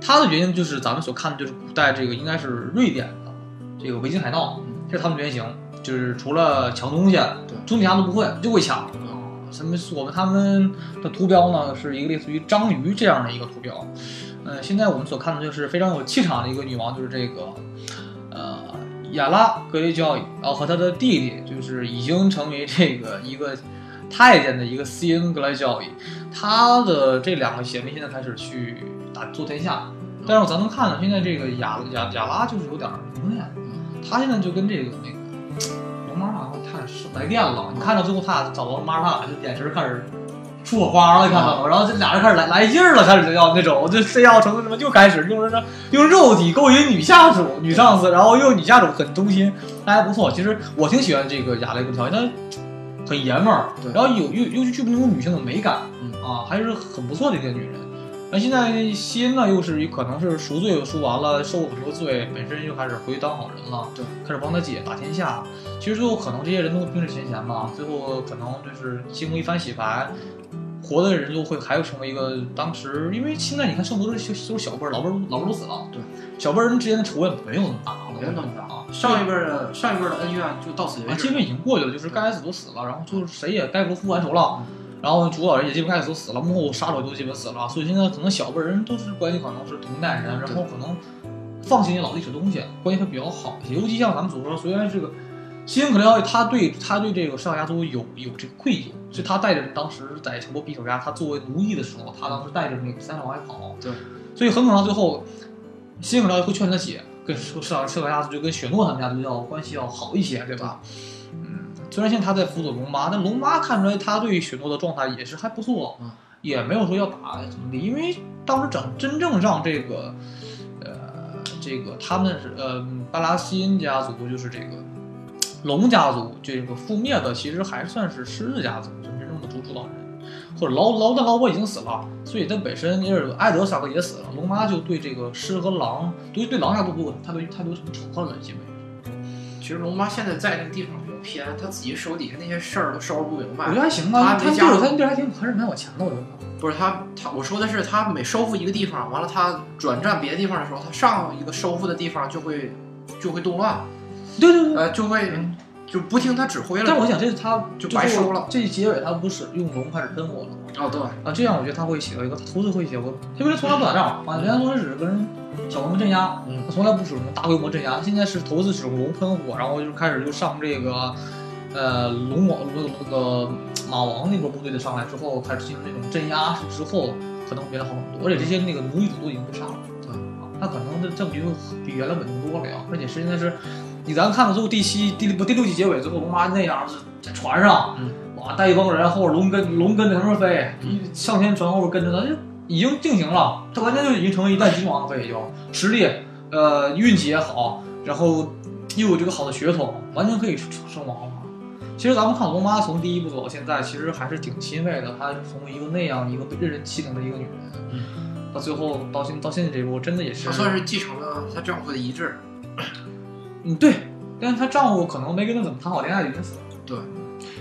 他的原型就是咱们所看的，就是古代这个应该是瑞典的这个维京海盗，这是他们的原型。就是除了抢东西，对兄弟啥都不会，就会抢。什么我们他们的图标呢，是一个类似于章鱼这样的一个图标。呃，现在我们所看的就是非常有气场的一个女王，就是这个呃亚拉格雷教义，然后和她的弟弟就是已经成为这个一个太监的一个斯恩格莱教伊，他的这两个姐妹现在开始去打做天下。但是咱能看到，现在这个亚亚亚拉就是有点蒙面，他现在就跟这个那个龙妈妈太来电了。你看到最后，他俩找到马塔，就眼神开始出火花了，看到吗？然后这俩人开始来来劲儿了，开始就要那种，就非要成什么，又开始用这用肉体勾引女下属、女上司，然后又女下属很忠心，那还不错。其实我挺喜欢这个亚雷布条，她很爷们儿，对然后有又又具备那种女性的美感，嗯啊，还是很不错的一个女人。那现在西恩呢，又是可能是赎罪赎完了，受了很多罪，本身又开始回去当好人了，对，开始帮他姐打天下。其实最后可能这些人都冰释前嫌嘛，最后可能就是经过一番洗白，活的人就会还会成为一个当时，因为现在你看圣徒都是都是小辈儿，老辈儿老辈儿都死了，对，小辈儿人之间的仇怨没有那么大了，没有那么大啊。上一辈儿的上一辈儿的恩怨就到此为啊，止。基本已经过去了，就是该死都死了，然后就是谁也该不复完仇了，然后主导人也基本开始都死了，幕后杀手都基本死了，所以现在可能小辈人都是关系可能是同代人，然后可能放弃你老历史东西，关系会比较好一些。尤其像咱们所说，虽然这个新恩克雷奥他对他对这个上家族有有这个愧疚，所以他带着当时在城堡匕首家，他作为奴役的时候，他当时带着那个三往外跑，对，所以很可能最后新恩克雷奥会劝他姐跟社社社家族就跟雪诺他们家族要关系要好一些，对吧？嗯，虽然现在他在辅佐龙妈，但龙妈看出来他对雪诺的状态也是还不错，嗯也没有说要打怎么的，因为当时整真正让这个呃这个他们是呃巴拉西恩家族就是这个龙家族这个覆灭的其实还算是狮子家族，就是真正的主主导人，或者劳劳的老婆已经死了，所以他本身就是艾德萨克也死了，龙妈就对这个狮和狼，对对狼家族不，他对他有什么仇恨了？基本其实龙妈现在在那个地方偏，他自己手底下那些事儿都收拾不明白我觉。得还行啊，他没加入他那地儿还挺还是蛮有钱的，我觉得。不是他他我说的是他每收复一个地方，完了他转战别的地方的时候，他上一个收复的地方就会就会动乱，对对对。呃，就会就不听他指挥了。但我想，这是他就白收了这结尾他不是用龙开始喷火了吗？哦对，啊，这样我觉得他会写到一个，他投资会写过，因为他从来不打仗啊，原来从开始跟人小龙们镇压，嗯他从来不使用大规模镇压，现在是投资使用龙喷火，然后就开始就上这个，呃，龙王那个那个马王那波部队的上来之后，开始进行这种镇压之后，可能会变得好很多，而且这些那个奴役主都已经被杀了，对。啊，他可能的证据会比原来稳定多了呀，而且实际上是，你咱看到最后第七第不第六集结尾最后龙妈那样是在船上，嗯哇，带一帮人后边龙跟龙跟着他们飞，上天船后边跟着他，就已经定型了，他完全就已经成为一代金王了，也就实力，呃，运气也好，然后又有这个好的血统，完全可以称王了。其实咱们看龙妈从第一部走到现在，其实还是挺欣慰的。她从一个那样一个被任人欺凌的一个女人，嗯到最后到现到现在这一步，真的也是她算是继承了她丈夫的遗志。嗯对，但是她丈夫可能没跟她怎么谈好恋爱就已经死了。对，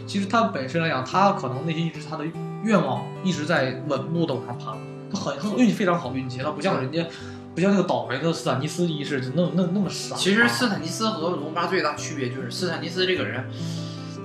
其实他本身来讲，他可能内心一直他的愿望一直在稳步的往上爬，他很很运气非常好运气，他不像人家。不像那个倒霉的斯坦尼斯一世，就那么那么那么傻。其实斯坦尼斯和龙妈最大区别就是斯坦尼斯这个人，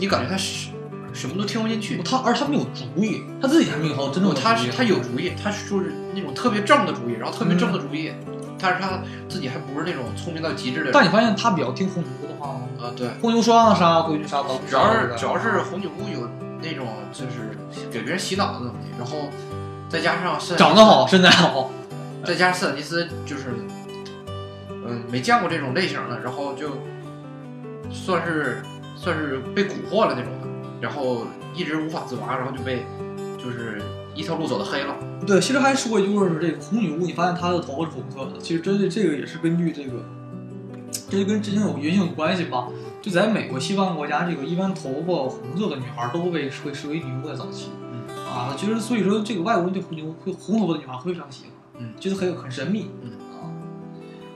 你感觉他什什么都听不进去。他而且他没有主意，他自己还没有真正。他是他有主意，他是就是那种特别正的主意，然后特别正的主意，但是他自己还不是那种聪明到极致的人。但你发现他比较听红牛的话吗？啊，对，红牛说让杀归去杀，主要是主要是红牛有那种就是给别人洗脑的东西，然后再加上是长得好，身材好，再加上斯坦尼斯就是，嗯，没见过这种类型的，然后就算是算是被蛊惑了那种的，然后一直无法自拔，然后就被就是一条路走的黑了。对，其实还说一句，就是这个红女巫，你发现她的头发是红色的，其实真的这个也是根据这个，这就跟之前有原因有关系吧。就在美国西方国家，这个一般头发红色的女孩都被会视为女巫在早期。啊，其实所以说这个外国人对红牛会红头发的女孩会非常喜欢，嗯，觉得很很神秘，嗯啊，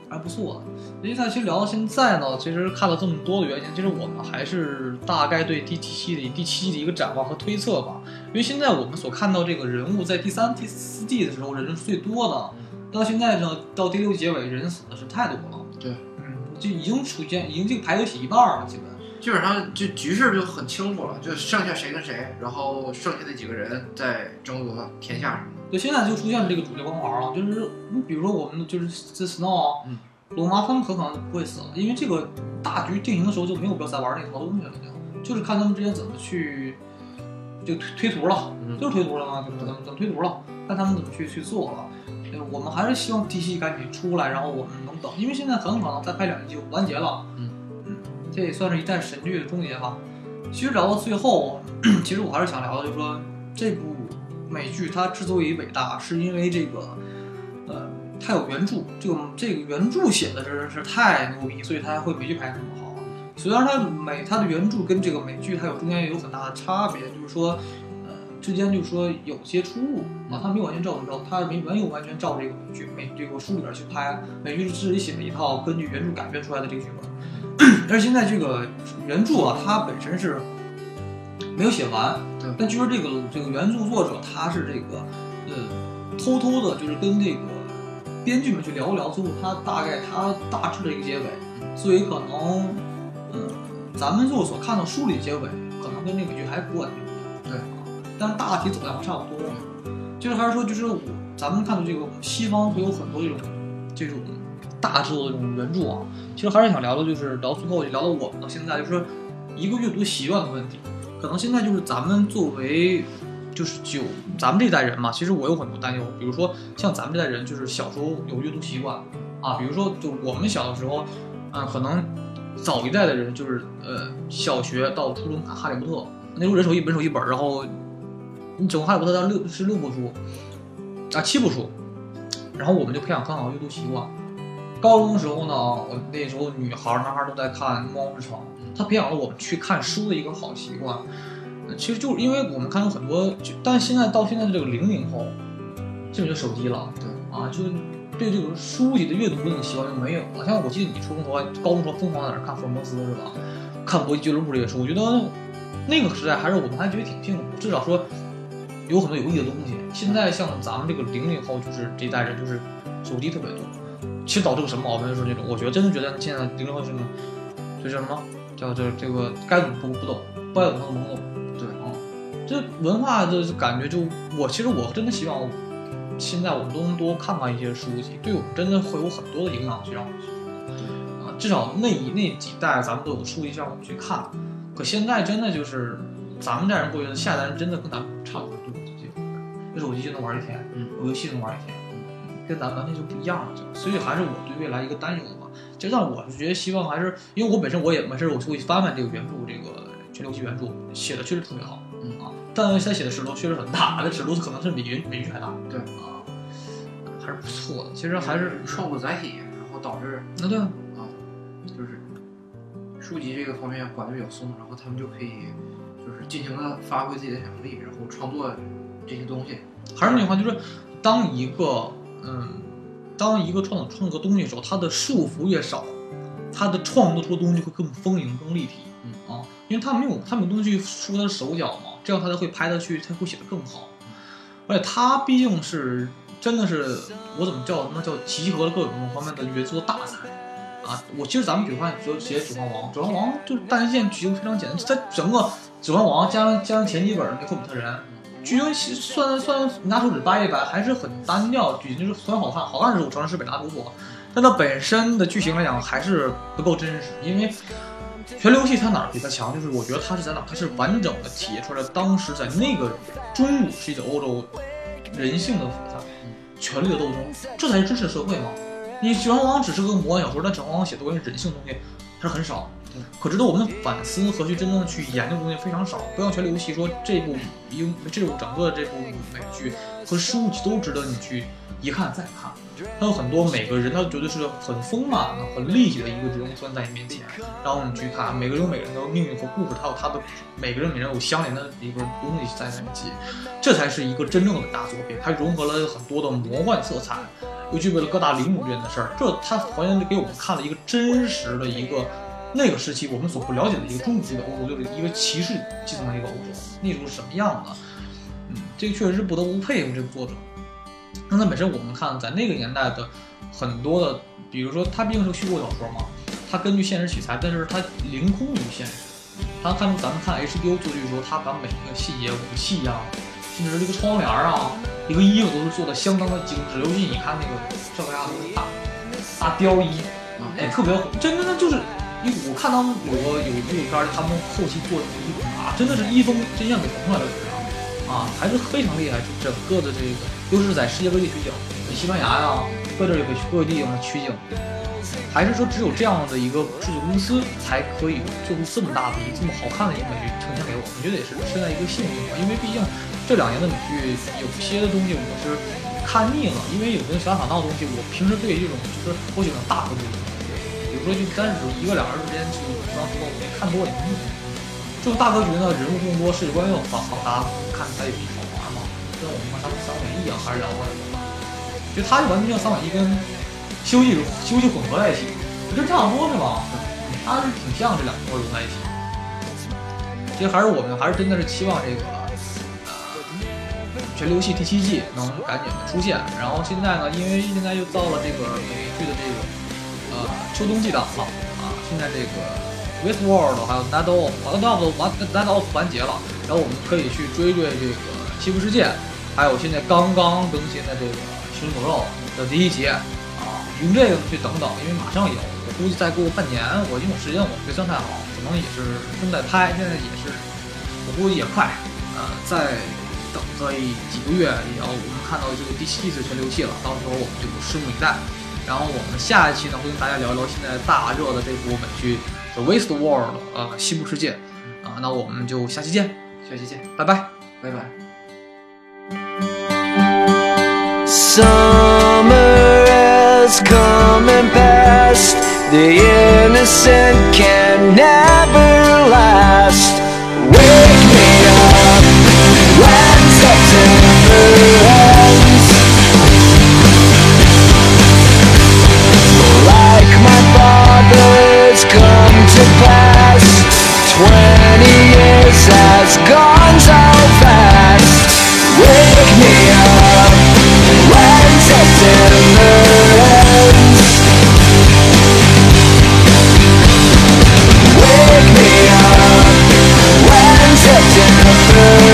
还不错。因为他其实聊到现在呢，其实看了这么多的原型，其实我们还是大概对第七季的第七季的一个展望和推测吧。因为现在我们所看到这个人物在第三、第四季的时候人是最多的，到现在呢，到第六结尾人死的是太多了。对，嗯，就已经出现，已经这个排球洗一半了，基本。基本上就局势就很清楚了，就剩下谁跟谁，然后剩下的几个人在争夺天下什么的。对，现在就出现这个主角光环了，就是你比如说我们就是这 Snow 啊，嗯，龙妈他们很可能不会死了，因为这个大局定型的时候就没有必要再玩那套东西了，就就是看他们之间怎么去就推推图了，嗯就是推图了嘛，怎么怎么怎么推图了，看他们怎么去去做了。呃我们还是希望 DC 赶紧出来，然后我们因为现在很可能再拍两集就完结了。嗯嗯，这也算是一代神剧的终结吧。其实聊到最后，其实我还是想聊的，就是说这部美剧它之所以伟大，是因为这个，呃，它有原著，这个这个原著写的是是太牛逼，所以它会美剧拍的那么好。虽然它美它的原著跟这个美剧它有中间有很大的差别，就是说，呃，之间就是说有些出入啊，他没有完全照着照，他没没有完全照这个美剧美这个书里边去拍，美剧是自己写了一套根据原著改编出来的这个剧本。但是现在这个原著啊，它本身是没有写完，对但据说这个这个原著作者他是这个呃偷偷的，就是跟这个编剧们去聊一聊，最后他大概他大致的一个结尾，所以可能嗯咱们就所看到书里结尾，可能跟那个剧还不完全对，但大体走向差不多。就是还是说，就是我咱们看到这个西方会有很多这种这种大制作的这种原著啊，其实还是想聊的，就是聊最后就聊到我们到现在，就是说一个阅读习惯的问题。可能现在就是咱们作为就是九咱们这代人嘛，其实我有很多担忧，比如说像咱们这代人，就是小时候有阅读习惯啊，比如说就我们小的时候，嗯，可能早一代的人就是呃小学到初中看《哈利波特》，那时候人手一本手一本，然后你整个《哈利波特》它六是六部书啊七部书，然后我们就培养很好的阅读习惯。高中的时候呢，我那时候女孩儿男孩儿都在看《猫之城》，嗯它培养了我们去看书的一个好习惯。呃其实就是因为我们看到很多，就但现在到现在的这个零零后，基本就手机了，对啊，就对这个书籍的阅读这种习惯就没有了。像我记得你初中时候、高中时候疯狂在那看福尔摩斯是吧？看国际俱乐部这些书，我觉得那个时代还是我们还觉得挺幸福，至少说有很多有意义的东西。现在像咱们这个零零后，就是这一代人，就是手机特别多，其实导致个什么毛病？就是那种，我觉得真的觉得现在零零后是那种，就叫什么叫这这个该懂不不懂，不该懂他懵懂。对啊，这文化的感觉就我其实我真的希望，现在我们都能多看看一些书籍，对我们真的会有很多的影响，去让我们去啊，至少那一那几代咱们都有书籍让我们去看。可现在真的就是咱们这代人过去的，下一代人真的跟咱们差不多，对手机，有手机就能玩一天，嗯。游戏能玩一天，嗯。跟咱们完全就不一样了，就所以还是我对未来一个担忧吧。就让我是觉得希望还是，因为我本身我也没事我就会翻翻这个原著，这个全流系原著写的确实特别好，嗯。啊，但是他写的尺度确实很大，那尺度可能是比原美剧还大，对。啊，还是不错的。其实还是创作载体，然后导致那对啊，就是书籍这个方面管的比较松，然后他们就可以就是尽情的发挥自己的想象力，然后创作这些东西。还是那句话，就是当一个嗯，当一个创作创作东西的时候，它的束缚越少，它的创作出的东西会更丰盈、更立体。嗯啊，因为他没有他没有东西去束他的手脚嘛，这样他才会拍的去，他会写的更好。而且他毕竟是真的是我怎么叫那叫集合了各种方面的元素的大才啊！我其实咱们比如看说写《指环王》，《指环王》就是单线剧情非常简单，它整个《指环王》加上加上前几本那霍比特人，剧情其实算算拿手指掰一掰，还是很单调，剧情就是虽然好看，好看是我承认是北大突破，但它本身的剧情来讲还是不够真实，因为。权力游戏它哪儿比它强？就是我觉得它是在哪儿，它是完整的体现出来当时在那个中古世纪的欧洲人性的复杂、权力的斗争，这才是真实的社会嘛。你《指环王》只是个魔幻小说，但《指环王》写的关于人性的东西还是很少。可值得我们的反思和去真正的去研究的东西非常少。不像《权力游戏》说这部英这部整个这部美剧和书籍都值得你去一看再看。它有很多每个人，他绝对是很丰满的、很立体的一个人物出现在你面前，然后你去看，每个人有每个人的命运和故事，他有他的每个人每人有相连的一个东西在那里记，这才是一个真正的大作品。它融合了很多的魔幻色彩，又具备了各大领主之间的事儿，这它还原给我们看了一个真实的一个那个时期我们所不了解的一个中古世纪的欧洲，就是一个骑士继承的一个欧洲，那时候什么样的？嗯，这个确实是不得不佩服这个作者。那它本身我们看，在那个年代的很多的，比如说它毕竟是虚构小说嘛，它根据现实取材，但是它凌空于现实。它看咱们看 HBO 做剧的时候，它把每一个细节、武器呀、甚至是这个窗帘啊、一个衣服都是做的相当的精致。尤其你看那个赵家的大大貂衣，哎，特别真真的就是，因为我看他们有个有纪录片，他们后期做的衣服啊，真的是一封真相给缝出来了，啊，还是非常厉害。就整个的这个，都是在世界各地取景，西班牙呀，各地也可以各个地方取景，还是说只有这样的一个制作公司才可以做出这么大的这么好看的一个美剧呈现给我们？我觉得也是现在一个幸运吧，因为毕竟这两年的美剧有些的东西我是看腻了，因为有些小打闹的东西，我平时对这种就是我喜欢大格局的东西，比如说就单是一个两人之间去互相互动，看多了也腻。这种大格局呢，人物更多，世界观又好好搭，看起来也比较好玩嘛，跟我们看《三国演义》啊，还是聊过来的。就它就完全像《三国演义》跟《西游记》西游记混合在一起，我觉得差不多是吧？它是挺像这两个融在一起。其实还是我们还是真的是期望这个呃《全流系》第七季能赶紧的出现。然后现在呢，因为现在又到了这个美剧的这个呃秋冬季档了啊，现在这个 Westworld 还有 Night of 完 Night of 完，Nadao 完结了，然后我们可以去追追这个《西部世界》，还有现在刚刚更新的这个《寻狗肉》的第一集啊，用这个去等等，因为马上有，我估计再过半年，我因为时间我没算太好，可能也是正在拍，现在也是，我估计也快，呃，再等个几个月，也要我们看到这个第七次全流系了，到时候我们就拭目以待。然后我们下一期呢会跟大家聊聊现在大热的这部美剧《The Waste World》呃西部世界啊，那我们就下期见，下期见，拜拜。拜拜。Summer has come and passed. The innocent can never last. Wake me up when September ends. Like my father's come to pass. Twenty years has gone. say